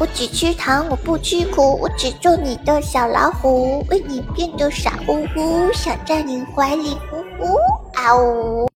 我只吃糖我不吃苦我只做你的小老虎为你变得傻乎乎想在你怀里呼呼啊呜。